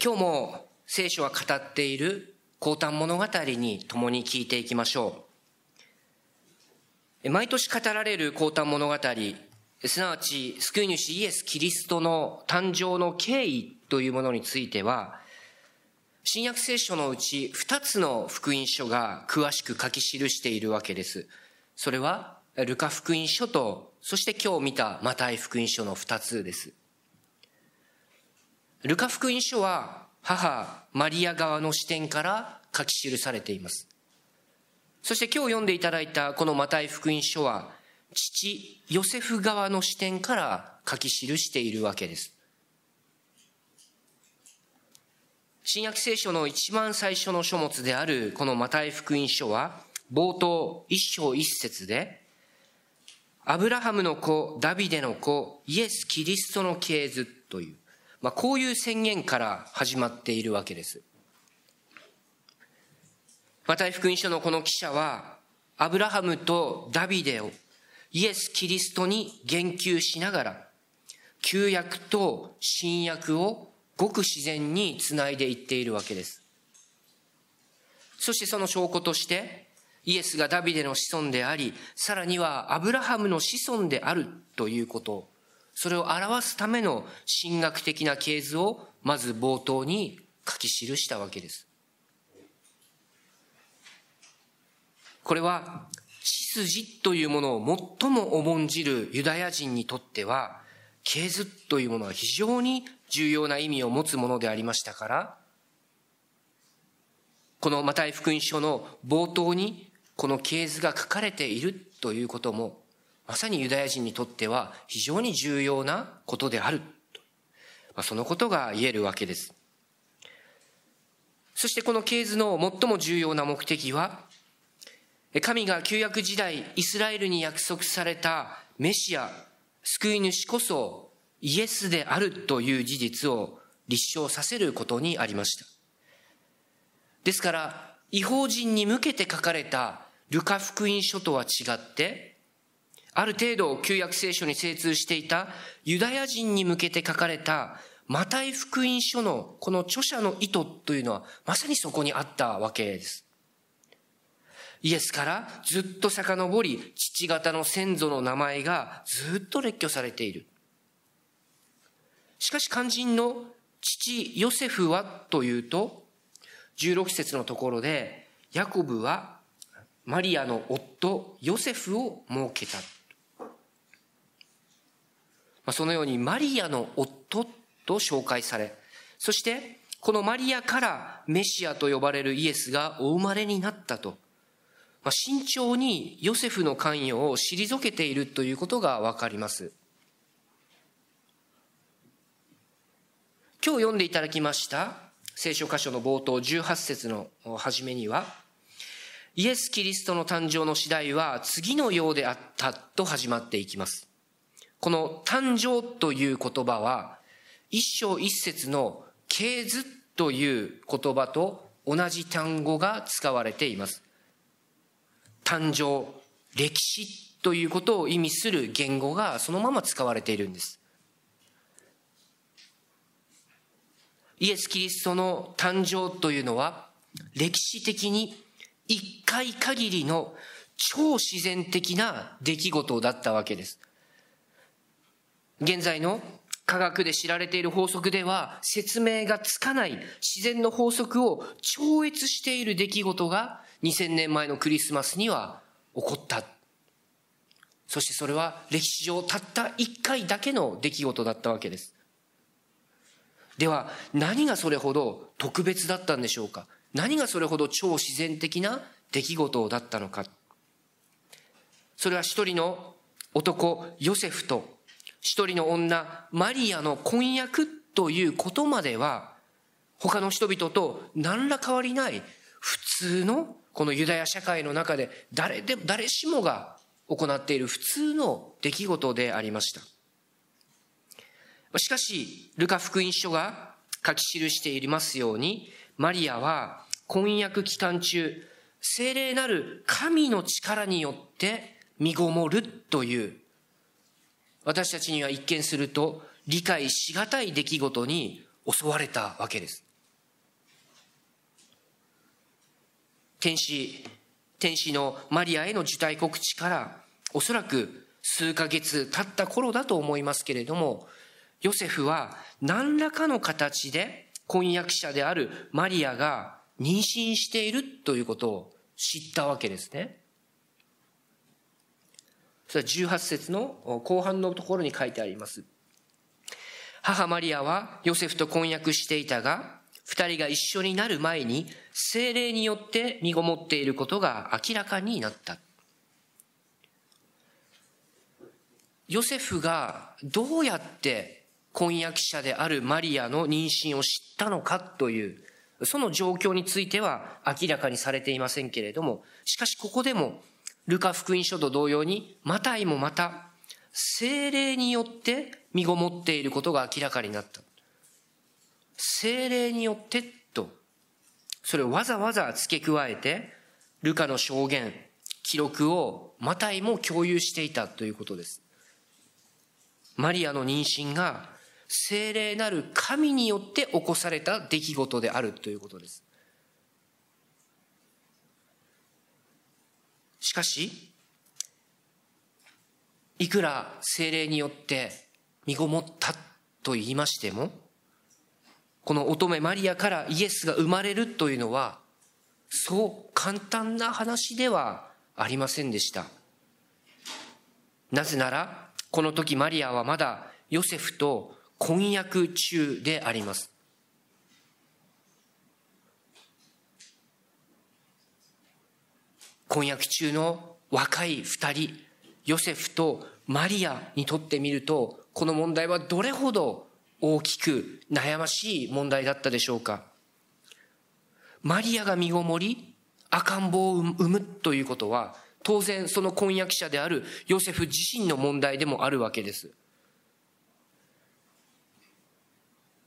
今日も聖書が語っている降誕物語に共に聞いていきましょう。毎年語られる降誕物語、すなわち救い主イエス・キリストの誕生の経緯というものについては、新約聖書のうち二つの福音書が詳しく書き記しているわけです。それは、ルカ福音書と、そして今日見たマタイ福音書の二つです。ルカ福音書は母マリア側の視点から書き記されています。そして今日読んでいただいたこのマタイ福音書は父ヨセフ側の視点から書き記しているわけです。新約聖書の一番最初の書物であるこのマタイ福音書は冒頭一章一節でアブラハムの子、ダビデの子、イエス・キリストの系図というまあ、こういう宣言から始まっているわけです。マタイ福音書のこの記者は、アブラハムとダビデをイエス・キリストに言及しながら、旧約と新約をごく自然につないでいっているわけです。そしてその証拠として、イエスがダビデの子孫であり、さらにはアブラハムの子孫であるということそれを表すための神学的な系図をまず冒頭に書き記したわけです。これは、血筋というものを最も重んじるユダヤ人にとっては、系図というものは非常に重要な意味を持つものでありましたから、このマタイ福音書の冒頭にこの系図が書かれているということもまさにユダヤ人にとっては非常に重要なことである。まあ、そのことが言えるわけです。そしてこの系図の最も重要な目的は、神が旧約時代イスラエルに約束されたメシア、救い主こそイエスであるという事実を立証させることにありました。ですから、違法人に向けて書かれたルカ福音書とは違って、ある程度旧約聖書に精通していたユダヤ人に向けて書かれたマタイ福音書のこの著者の意図というのはまさにそこにあったわけです。イエスからずっと遡り父方の先祖の名前がずっと列挙されている。しかし肝心の父ヨセフはというと16節のところでヤコブはマリアの夫ヨセフを設けた。まそのようにマリアの夫と紹介され、そしてこのマリアからメシアと呼ばれるイエスがお生まれになったと、まあ、慎重にヨセフの関与を退けているということがわかります。今日読んでいただきました聖書箇所の冒頭18節の初めには、イエス・キリストの誕生の次第は次のようであったと始まっていきます。この誕生という言葉は、一章一節の系図という言葉と同じ単語が使われています。誕生、歴史ということを意味する言語がそのまま使われているんです。イエス・キリストの誕生というのは歴史的に一回限りの超自然的な出来事だったわけです。現在の科学で知られている法則では説明がつかない自然の法則を超越している出来事が2000年前のクリスマスには起こった。そしてそれは歴史上たった一回だけの出来事だったわけです。では何がそれほど特別だったんでしょうか？何がそれほど超自然的な出来事だったのか？それは一人の男ヨセフと一人の女、マリアの婚約ということまでは、他の人々と何ら変わりない普通のこのユダヤ社会の中で誰でも、誰しもが行っている普通の出来事でありました。しかし、ルカ福音書が書き記していますように、マリアは婚約期間中、精霊なる神の力によって身ごもるという私たちには一見すると理解しがたい出来事に襲われたわけです。天使、天使のマリアへの受胎告知からおそらく数ヶ月経った頃だと思いますけれども、ヨセフは何らかの形で婚約者であるマリアが妊娠しているということを知ったわけですね。それは18節の後半のところに書いてあります。母マリアはヨセフと婚約していたが、二人が一緒になる前に精霊によって身ごもっていることが明らかになった。ヨセフがどうやって婚約者であるマリアの妊娠を知ったのかという、その状況については明らかにされていませんけれども、しかしここでもルカ福音書と同様に、マタイもまた、精霊によって身ごもっていることが明らかになった。精霊によってと、それをわざわざ付け加えて、ルカの証言、記録をマタイも共有していたということです。マリアの妊娠が精霊なる神によって起こされた出来事であるということです。しかし、いくら精霊によって身ごもったと言いましても、この乙女マリアからイエスが生まれるというのは、そう簡単な話ではありませんでした。なぜなら、この時マリアはまだヨセフと婚約中であります。婚約中の若い二人、ヨセフとマリアにとってみると、この問題はどれほど大きく悩ましい問題だったでしょうか？マリアが身ごもり、赤ん坊を産むということは、当然その婚約者であるヨセフ自身の問題でもあるわけです。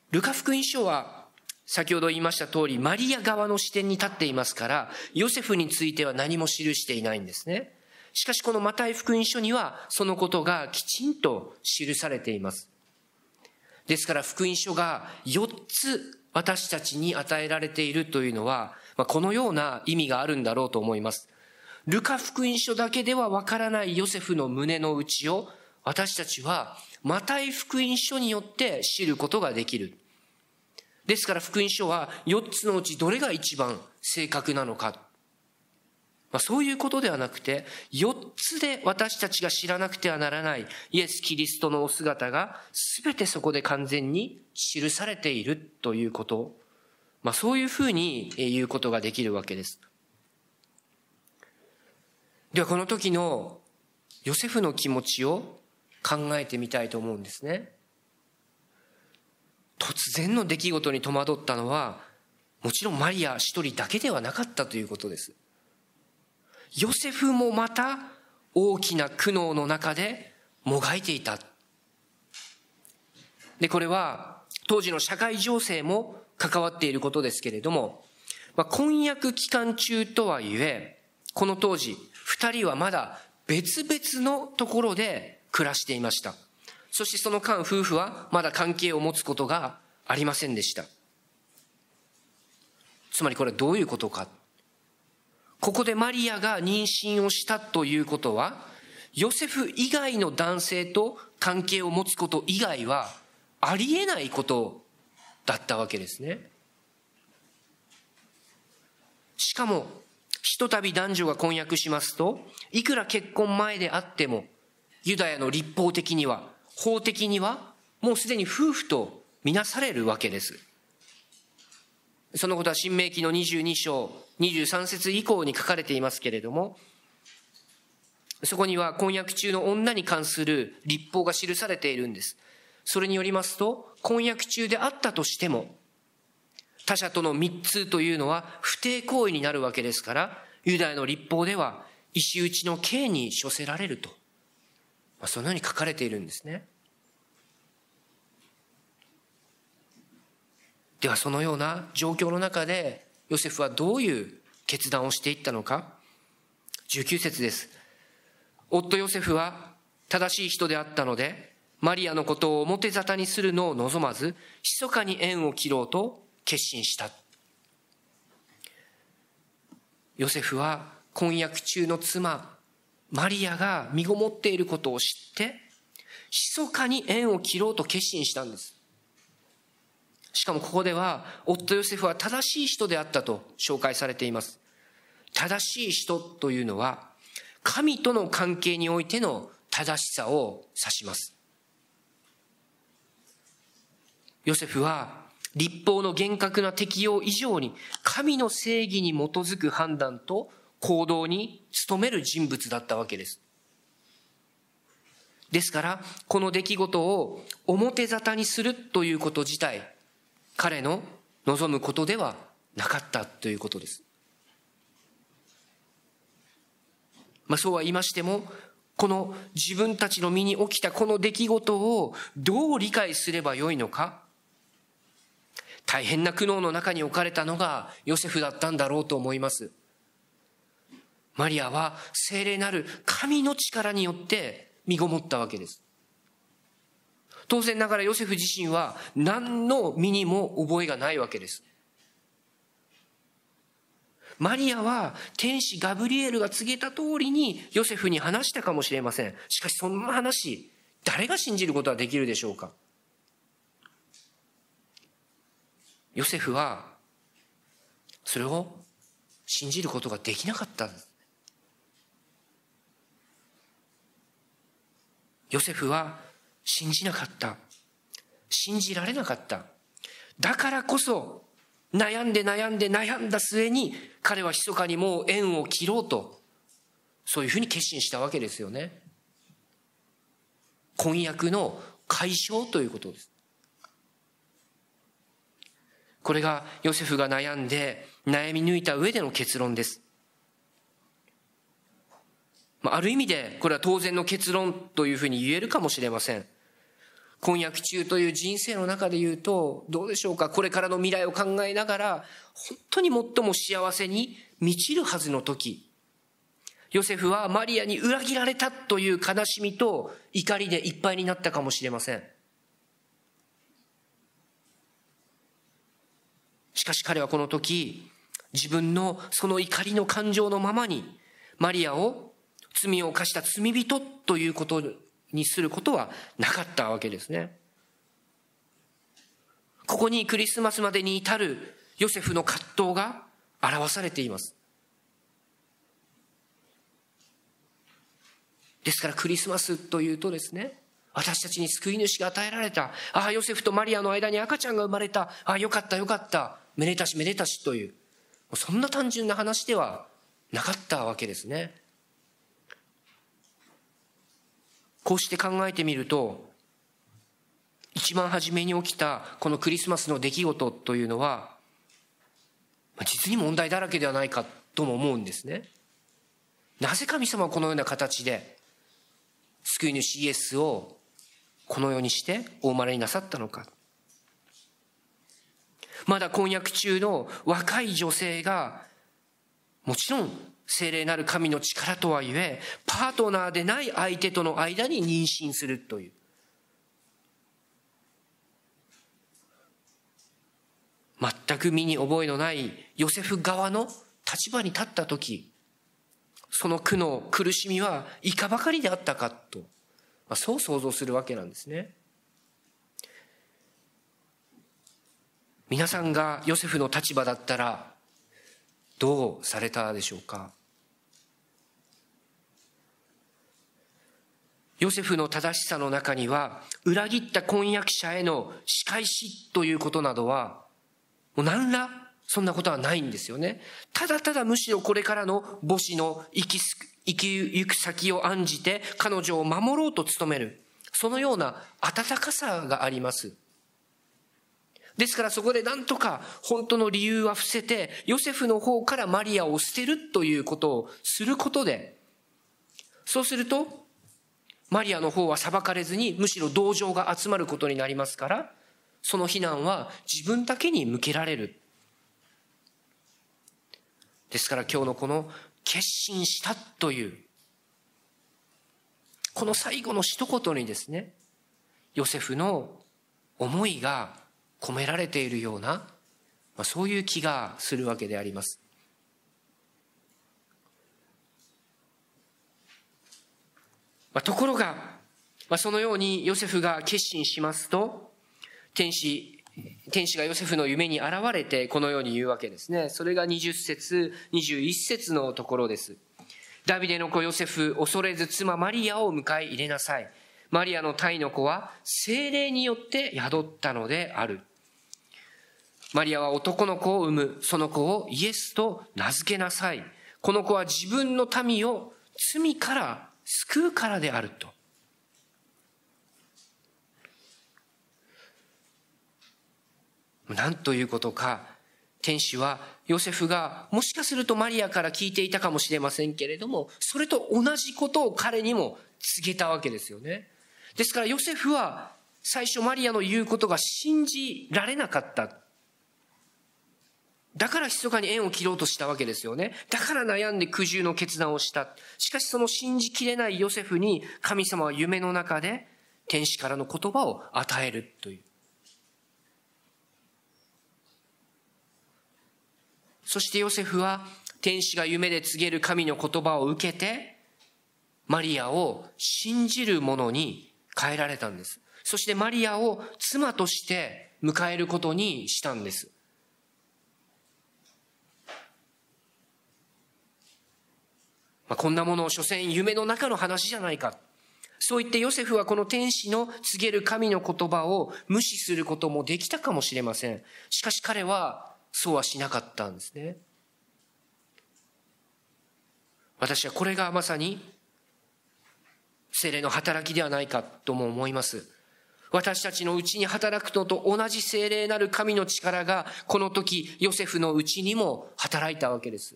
ルカ福音書は先ほど言いました通り、マリア側の視点に立っていますから、ヨセフについては何も記していないんですね。しかしこのマタイ福音書には、そのことがきちんと記されています。ですから福音書が4つ私たちに与えられているというのは、まこのような意味があるんだろうと思います。ルカ福音書だけではわからないヨセフの胸の内を私たちはマタイ福音書によって知ることができる。ですから福音書は4つのうちどれが一番正確なのか。まあ、そういうことではなくて、4つで私たちが知らなくてはならないイエス・キリストのお姿が全てそこで完全に記されているということ。まあ、そういうふうに言うことができるわけです。ではこの時のヨセフの気持ちを考えてみたいと思うんですね。突然の出来事に戸惑ったのは、もちろんマリア一人だけではなかったということです。ヨセフもまた大きな苦悩の中でもがいていた。で、これは当時の社会情勢も関わっていることですけれども、まあ、婚約期間中とはいえ、この当時、二人はまだ別々のところで暮らしていました。そしてその間夫婦はまだ関係を持つことがありませんでした。つまりこれはどういうことか。ここでマリアが妊娠をしたということは、ヨセフ以外の男性と関係を持つこと以外はありえないことだったわけですね。しかも、ひとたび男女が婚約しますと、いくら結婚前であっても、ユダヤの立法的には法的にはもうすでに夫婦とみなされるわけです。そのことは新明記の22章23節以降に書かれていますけれども、そこには婚約中の女に関する立法が記されているんです。それによりますと、婚約中であったとしても、他者との密通というのは不貞行為になるわけですから、ユダヤの立法では石打ちの刑に処せられると。そのように書かれているんですね。ではそのような状況の中でヨセフはどういう決断をしていったのか19節です夫ヨセフは正しい人であったのでマリアのことを表沙汰にするのを望まず、密かに縁を切ろうと決心した。ヨセフは婚約中の妻、マリアが身ごもっていることを知って、密かに縁を切ろうと決心したんです。しかもここでは、夫ヨセフは正しい人であったと紹介されています。正しい人というのは、神との関係においての正しさを指します。ヨセフは立法の厳格な適用以上に神の正義に基づく判断と行動に努める人物だったわけです。ですから、この出来事を表沙汰にするということ自体、彼の望むことではなかったということです。まあそうは言いましても、この自分たちの身に起きたこの出来事をどう理解すればよいのか、大変な苦悩の中に置かれたのがヨセフだったんだろうと思います。マリアは精霊なる神の力によって身ごもったわけです。当然ながらヨセフ自身は何の身にも覚えがないわけです。マリアは天使ガブリエルが告げた通りにヨセフに話したかもしれません。しかしそんな話、誰が信じることはできるでしょうかヨセフはそれを信じることができなかったヨセフは信じなかった。信じられなかった。だからこそ悩んで悩んで悩んだ末に彼は密かにもう縁を切ろうとそういうふうに決心したわけですよね。婚約の解消ということです。これがヨセフが悩んで悩み抜いた上での結論です。ある意味でこれは当然の結論というふうに言えるかもしれません。婚約中という人生の中で言うと、どうでしょうか、これからの未来を考えながら、本当に最も幸せに満ちるはずの時、ヨセフはマリアに裏切られたという悲しみと怒りでいっぱいになったかもしれません。しかし彼はこの時、自分のその怒りの感情のままに、マリアを罪を犯した罪人ということにすることはなかったわけですね。ここにクリスマスまでに至るヨセフの葛藤が表されています。ですからクリスマスというとですね、私たちに救い主が与えられた。ああ、ヨセフとマリアの間に赤ちゃんが生まれた。ああ、よかったよかった。めでたしめでたしという、そんな単純な話ではなかったわけですね。こうして考えてみると、一番初めに起きたこのクリスマスの出来事というのは、実に問題だらけではないかとも思うんですね。なぜ神様はこのような形で救い主イエスをこの世にしてお生まれになさったのか。まだ婚約中の若い女性が、もちろん精霊なる神の力とはいえ、パートナーでない相手との間に妊娠するという。全く身に覚えのないヨセフ側の立場に立った時、その苦悩、苦しみはいかばかりであったかと、まあ、そう想像するわけなんですね。皆さんがヨセフの立場だったらどうされたでしょうか？ヨセフの正しさの中には裏切った婚約者への仕返しということなどはもう何らそんなことはないんですよね。ただただむしろこれからの母子の生き生き行く先を案じて彼女を守ろうと努める。そのような温かさがあります。ですからそこでなんとか本当の理由は伏せて、ヨセフの方からマリアを捨てるということをすることで、そうすると、マリアの方は裁かれずに、むしろ同情が集まることになりますから、その非難は自分だけに向けられる。ですから今日のこの決心したという、この最後の一言にですね、ヨセフの思いが込められているような、まあ、そういう気がするわけであります。まあ、ところが、まあ、そのようにヨセフが決心しますと、天使、天使がヨセフの夢に現れてこのように言うわけですね。それが20節、21節のところです。ダビデの子ヨセフ、恐れず妻マリアを迎え入れなさい。マリアの胎の子は精霊によって宿ったのである。マリアは男の子を産む。その子をイエスと名付けなさい。この子は自分の民を罪から救うからであると。何ということか、天使はヨセフがもしかするとマリアから聞いていたかもしれませんけれども、それと同じことを彼にも告げたわけですよね。ですからヨセフは最初マリアの言うことが信じられなかった。だから密かに縁を切ろうとしたわけですよね。だから悩んで苦渋の決断をした。しかしその信じきれないヨセフに神様は夢の中で天使からの言葉を与えるという。そしてヨセフは天使が夢で告げる神の言葉を受けて、マリアを信じる者に変えられたんです。そしてマリアを妻として迎えることにしたんです。まあ、こんなものを所詮夢の中の話じゃないか。そう言ってヨセフはこの天使の告げる神の言葉を無視することもできたかもしれません。しかし彼はそうはしなかったんですね。私はこれがまさに精霊の働きではないかとも思います。私たちのうちに働くのと同じ精霊なる神の力がこの時ヨセフのうちにも働いたわけです。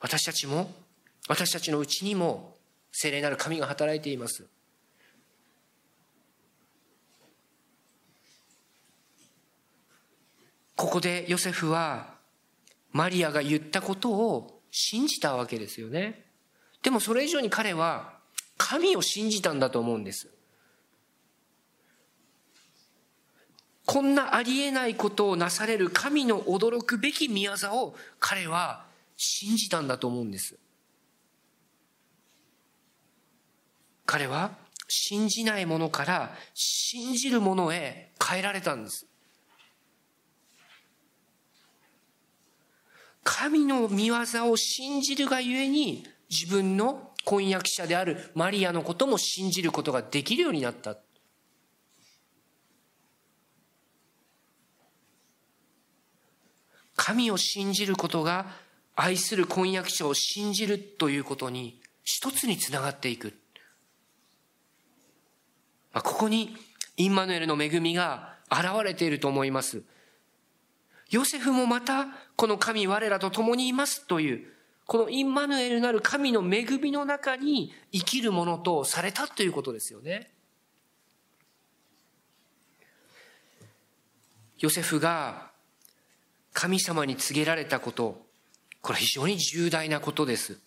私たちも、私たちのうちにも、聖霊なる神が働いています。ここでヨセフは、マリアが言ったことを信じたわけですよね。でもそれ以上に彼は、神を信じたんだと思うんです。こんなありえないことをなされる神の驚くべき宮業を彼は信じたんだと思うんです。彼は信じないものから信じるものへ変えられたんです。神の見業を信じるがゆえに自分の婚約者であるマリアのことも信じることができるようになった。神を信じることが愛する婚約者を信じるということに一つにつながっていく。ここにインマヌエルの恵みが現れていると思います。ヨセフもまたこの神我らと共にいますという、このインマヌエルなる神の恵みの中に生きるものとされたということですよね。ヨセフが神様に告げられたこと、これ非常に重大なことです。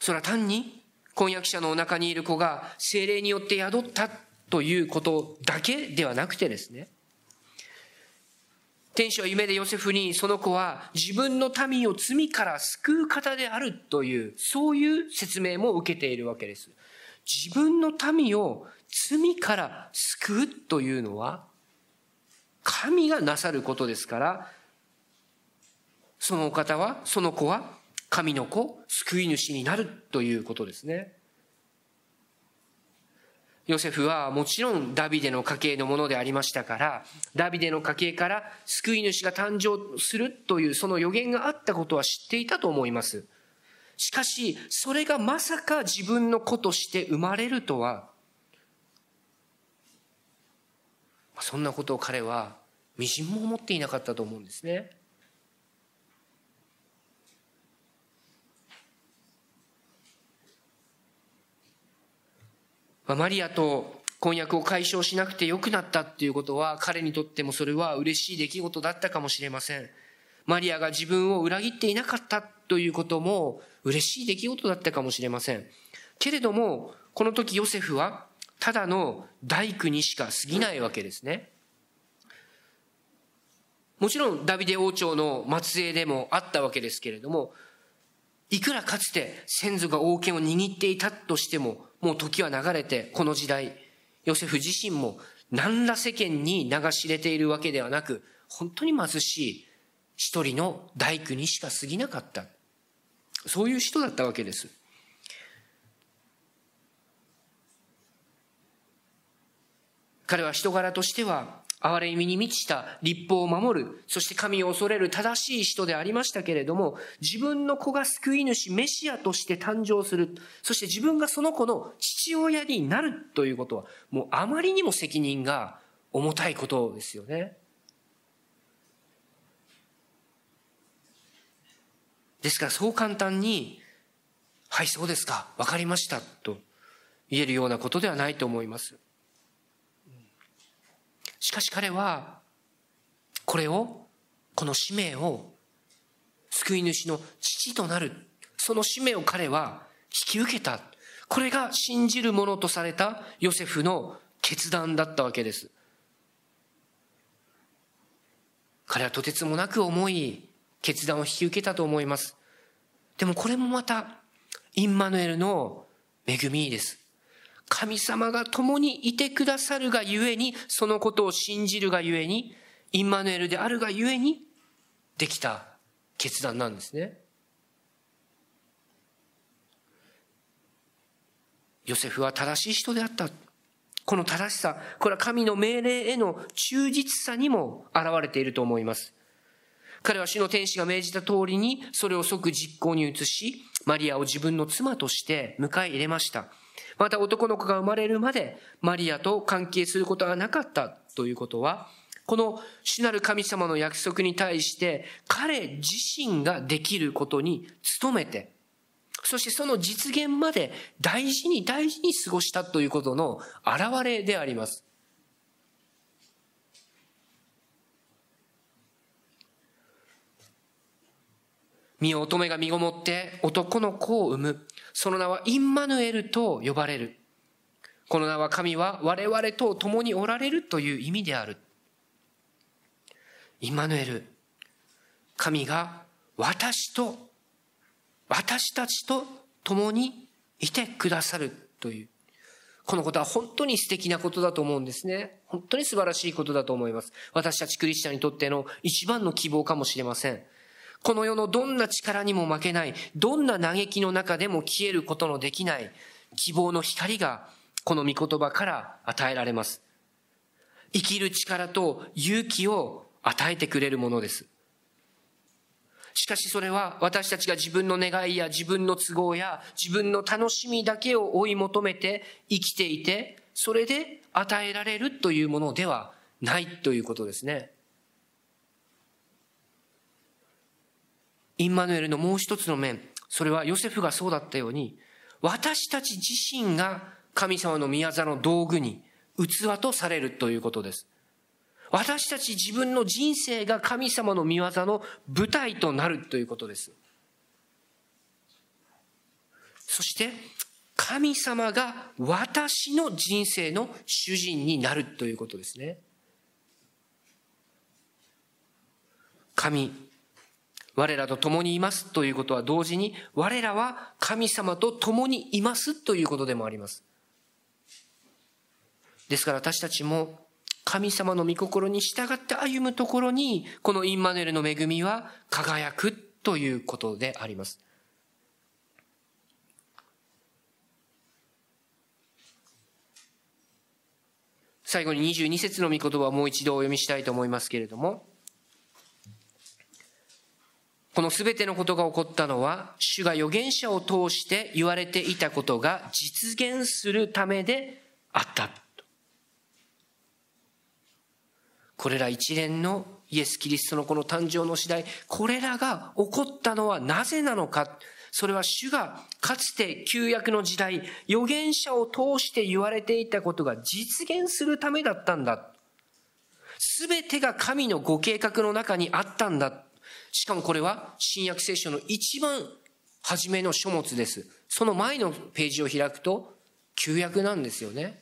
それは単に婚約者のお腹にいる子が精霊によって宿ったということだけではなくてですね。天使は夢でヨセフにその子は自分の民を罪から救う方であるという、そういう説明も受けているわけです。自分の民を罪から救うというのは、神がなさることですから、そのお方は、その子は神の子、救い主になるということですね。ヨセフはもちろんダビデの家系のものでありましたから、ダビデの家系から救い主が誕生するというその予言があったことは知っていたと思います。しかし、それがまさか自分の子として生まれるとは、そんなことを彼はみじんも思っていなかったと思うんですね。マリアと婚約を解消しなくてよくなったっていうことは彼にとってもそれは嬉しい出来事だったかもしれません。マリアが自分を裏切っていなかったということも嬉しい出来事だったかもしれません。けれども、この時ヨセフはただの大工にしか過ぎないわけですね。もちろんダビデ王朝の末裔でもあったわけですけれども、いくらかつて先祖が王権を握っていたとしても、もう時は流れて、この時代、ヨセフ自身も何ら世間に流し入れているわけではなく、本当に貧しい一人の大工にしか過ぎなかった。そういう人だったわけです。彼は人柄としては憐れみに満ちた立法を守る、そして神を恐れる正しい人でありましたけれども、自分の子が救い主、メシアとして誕生する、そして自分がその子の父親になるということは、もうあまりにも責任が重たいことですよね。ですからそう簡単に、はい、そうですか、わかりました、と言えるようなことではないと思います。しかし彼は、これを、この使命を、救い主の父となる、その使命を彼は引き受けた。これが信じるものとされたヨセフの決断だったわけです。彼はとてつもなく重い決断を引き受けたと思います。でもこれもまた、インマヌエルの恵みです。神様が共にいてくださるがゆえに、そのことを信じるがゆえに、インマヌエルであるがゆえに、できた決断なんですね。ヨセフは正しい人であった。この正しさ、これは神の命令への忠実さにも現れていると思います。彼は主の天使が命じた通りに、それを即実行に移し、マリアを自分の妻として迎え入れました。また男の子が生まれるまでマリアと関係することがなかったということは、この主なる神様の約束に対して彼自身ができることに努めて、そしてその実現まで大事に大事に過ごしたということの表れであります。身を乙女が身ごもって男の子を産む。その名はインマヌエルと呼ばれる。この名は神は我々と共におられるという意味である。インマヌエル。神が私と、私たちと共にいてくださるという。このことは本当に素敵なことだと思うんですね。本当に素晴らしいことだと思います。私たちクリスチャンにとっての一番の希望かもしれません。この世のどんな力にも負けない、どんな嘆きの中でも消えることのできない希望の光がこの御言葉から与えられます。生きる力と勇気を与えてくれるものです。しかしそれは私たちが自分の願いや自分の都合や自分の楽しみだけを追い求めて生きていて、それで与えられるというものではないということですね。インマヌエルのもう一つの面、それはヨセフがそうだったように、私たち自身が神様の宮座の道具に、器とされるということです。私たち自分の人生が神様の見業の舞台となるということです。そして、神様が私の人生の主人になるということですね。神、我らと共にいますということは同時に、我らは神様と共にいますということでもあります。ですから私たちも神様の御心に従って歩むところに、このインマネルの恵みは輝くということであります。最後に22節の御言葉をもう一度お読みしたいと思いますけれども、この全てのことが起こったのは、主が預言者を通して言われていたことが実現するためであった。これら一連のイエス・キリストのこの誕生の次第、これらが起こったのはなぜなのか。それは主がかつて旧約の時代、預言者を通して言われていたことが実現するためだったんだ。すべてが神のご計画の中にあったんだ。しかもこれは新約聖書の一番初めの書物です。その前のページを開くと、旧約なんですよね。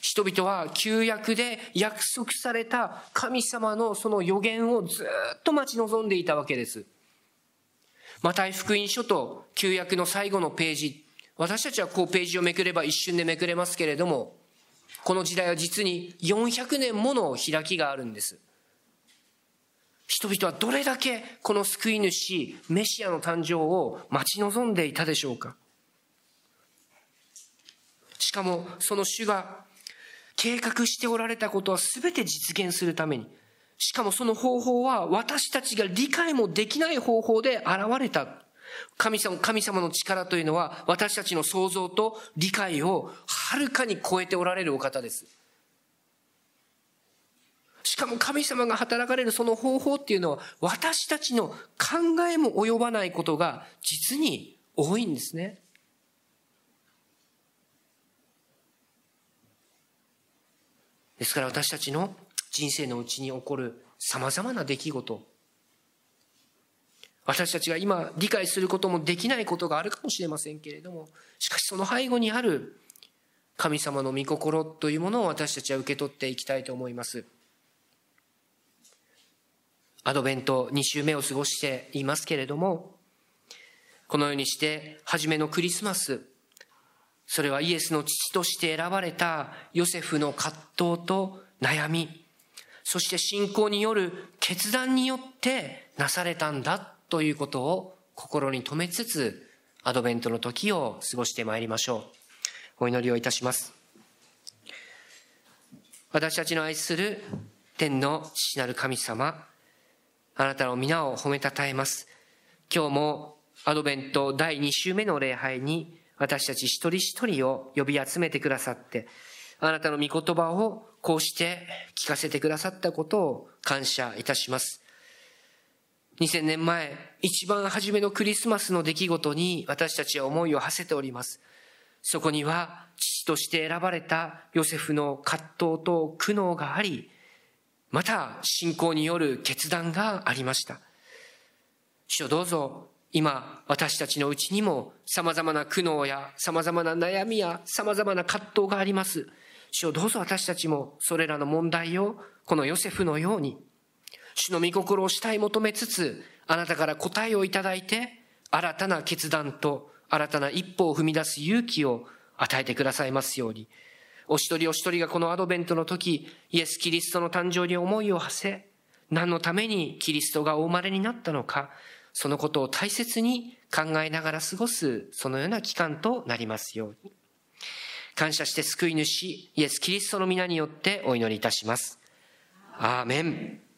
人々は旧約で約束された神様のその予言をずっと待ち望んでいたわけです。マタイ福音書と旧約の最後のページ、私たちはこうページをめくれば一瞬でめくれますけれども、この時代は実に400年もの開きがあるんです。人々はどれだけこの救い主、メシアの誕生を待ち望んでいたでしょうか。しかもその主が計画しておられたことは全て実現するために、しかもその方法は私たちが理解もできない方法で現れた。神様神様の力というのは私たちの想像と理解をはるかに超えておられるお方です。しかも神様が働かれるその方法っていうのは私たちの考えも及ばないことが実に多いんですね。ですから私たちの人生のうちに起こる様々な出来事、私たちが今理解することもできないことがあるかもしれませんけれども、しかしその背後にある神様の御心というものを私たちは受け取っていきたいと思います。アドベント2週目を過ごしていますけれども、このようにして初めのクリスマス、それはイエスの父として選ばれたヨセフの葛藤と悩み、そして信仰による決断によってなされたんだということを心に留めつつ、アドベントの時を過ごしてまいりましょう。お祈りをいたします。私たちの愛する天の父なる神様、あなたの皆を褒めたたえます。今日もアドベント第2週目の礼拝に私たち一人一人を呼び集めてくださって、あなたの御言葉をこうして聞かせてくださったことを感謝いたします。2000年前、一番初めのクリスマスの出来事に私たちは思いを馳せております。そこには父として選ばれたヨセフの葛藤と苦悩があり、また信仰による決断がありました。主よどうぞ今、私たちのうちにも様々な苦悩や様々な悩みや様々な葛藤があります。主をどうぞ私たちもそれらの問題をこのヨセフのように、主の御心をしたい求めつつ、あなたから答えをいただいて、新たな決断と新たな一歩を踏み出す勇気を与えてくださいますように、お一人お一人がこのアドベントの時、イエス・キリストの誕生に思いを馳せ、何のためにキリストがお生まれになったのか、そのことを大切に考えながら過ごす、そのような期間となりますように。感謝して救い主、イエス・キリストの皆によってお祈りいたします。アーメン。